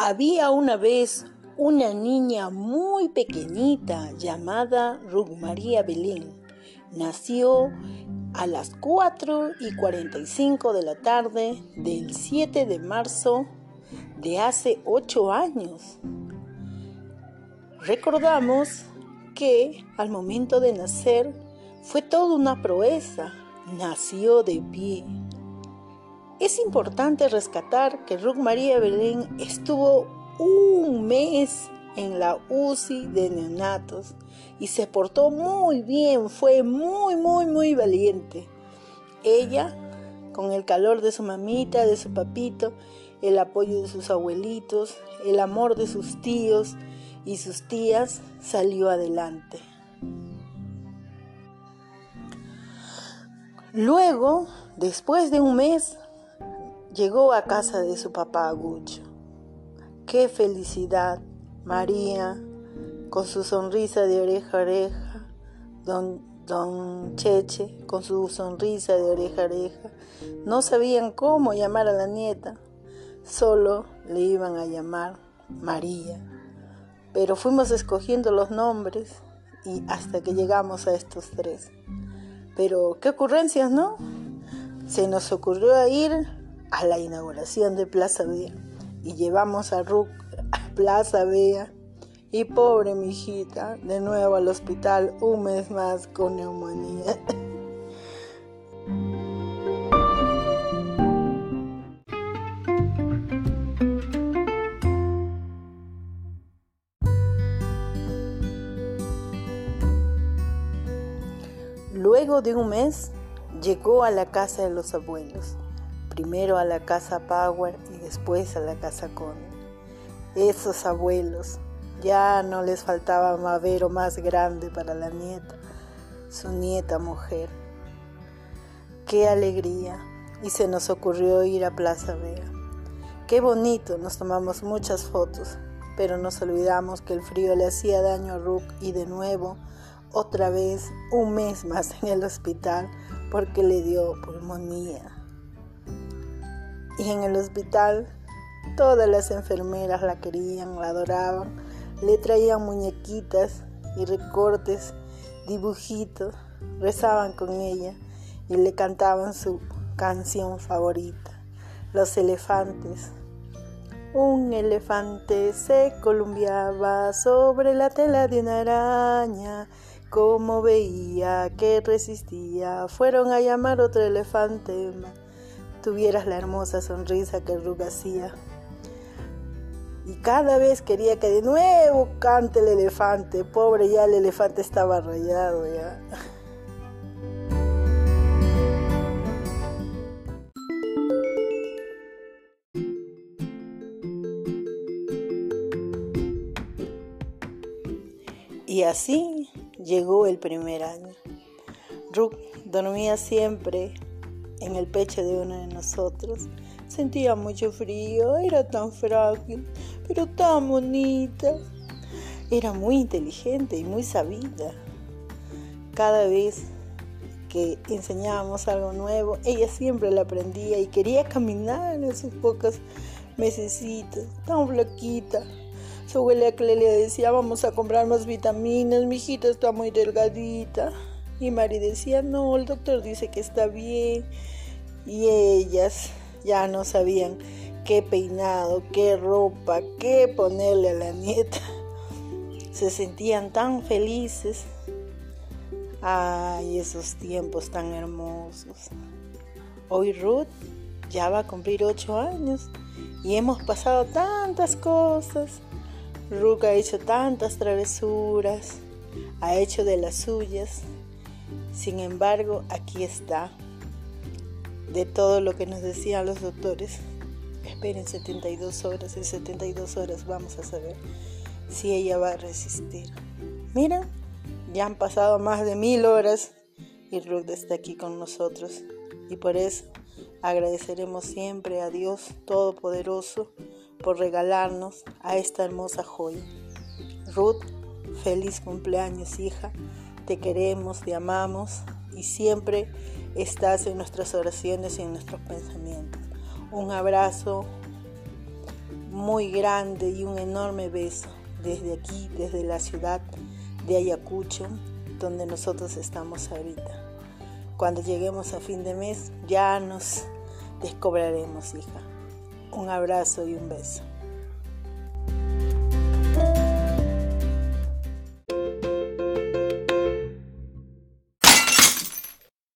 Había una vez una niña muy pequeñita llamada Ruth María Belén. Nació a las 4 y 45 de la tarde del 7 de marzo de hace 8 años. Recordamos que al momento de nacer fue toda una proeza. Nació de pie. Es importante rescatar que Ruth María Belén estuvo un mes en la UCI de neonatos y se portó muy bien, fue muy, muy, muy valiente. Ella, con el calor de su mamita, de su papito, el apoyo de sus abuelitos, el amor de sus tíos y sus tías, salió adelante. Luego, después de un mes, llegó a casa de su papá Agucho. ¡Qué felicidad! María, con su sonrisa de oreja a oreja, don, don Cheche, con su sonrisa de oreja a oreja, no sabían cómo llamar a la nieta, solo le iban a llamar María. Pero fuimos escogiendo los nombres y hasta que llegamos a estos tres. Pero qué ocurrencias, ¿no? Se nos ocurrió ir a la inauguración de Plaza Vea y llevamos a Ruc a Plaza Vea y pobre mi hijita de nuevo al hospital un mes más con neumonía. Luego de un mes llegó a la casa de los abuelos primero a la casa Power y después a la casa Conde. Esos abuelos, ya no les faltaba mavero más grande para la nieta, su nieta mujer. Qué alegría, y se nos ocurrió ir a Plaza Vega. Qué bonito, nos tomamos muchas fotos, pero nos olvidamos que el frío le hacía daño a Rook y de nuevo, otra vez, un mes más en el hospital porque le dio pulmonía y en el hospital todas las enfermeras la querían, la adoraban, le traían muñequitas y recortes, dibujitos, rezaban con ella y le cantaban su canción favorita, Los elefantes. Un elefante se columpiaba sobre la tela de una araña. Como veía que resistía, fueron a llamar otro elefante tuvieras la hermosa sonrisa que Rug hacía. Y cada vez quería que de nuevo cante el elefante. Pobre, ya el elefante estaba rayado ya. Y así llegó el primer año. Rook dormía siempre en el pecho de uno de nosotros. Sentía mucho frío, era tan frágil, pero tan bonita. Era muy inteligente y muy sabida. Cada vez que enseñábamos algo nuevo, ella siempre lo aprendía y quería caminar en sus pocos mesecitos, tan flaquita. Su abuela Clelia decía, vamos a comprar más vitaminas, mi hijita está muy delgadita. Y Mari decía, no, el doctor dice que está bien. Y ellas ya no sabían qué peinado, qué ropa, qué ponerle a la nieta. Se sentían tan felices. Ay, esos tiempos tan hermosos. Hoy Ruth ya va a cumplir ocho años y hemos pasado tantas cosas. Ruth ha hecho tantas travesuras, ha hecho de las suyas. Sin embargo, aquí está, de todo lo que nos decían los doctores. Esperen 72 horas, en 72 horas vamos a saber si ella va a resistir. Mira, ya han pasado más de mil horas y Ruth está aquí con nosotros. Y por eso agradeceremos siempre a Dios Todopoderoso por regalarnos a esta hermosa joya. Ruth, feliz cumpleaños hija. Te queremos, te amamos y siempre estás en nuestras oraciones y en nuestros pensamientos. Un abrazo muy grande y un enorme beso desde aquí, desde la ciudad de Ayacucho, donde nosotros estamos ahorita. Cuando lleguemos a fin de mes ya nos descobraremos, hija. Un abrazo y un beso.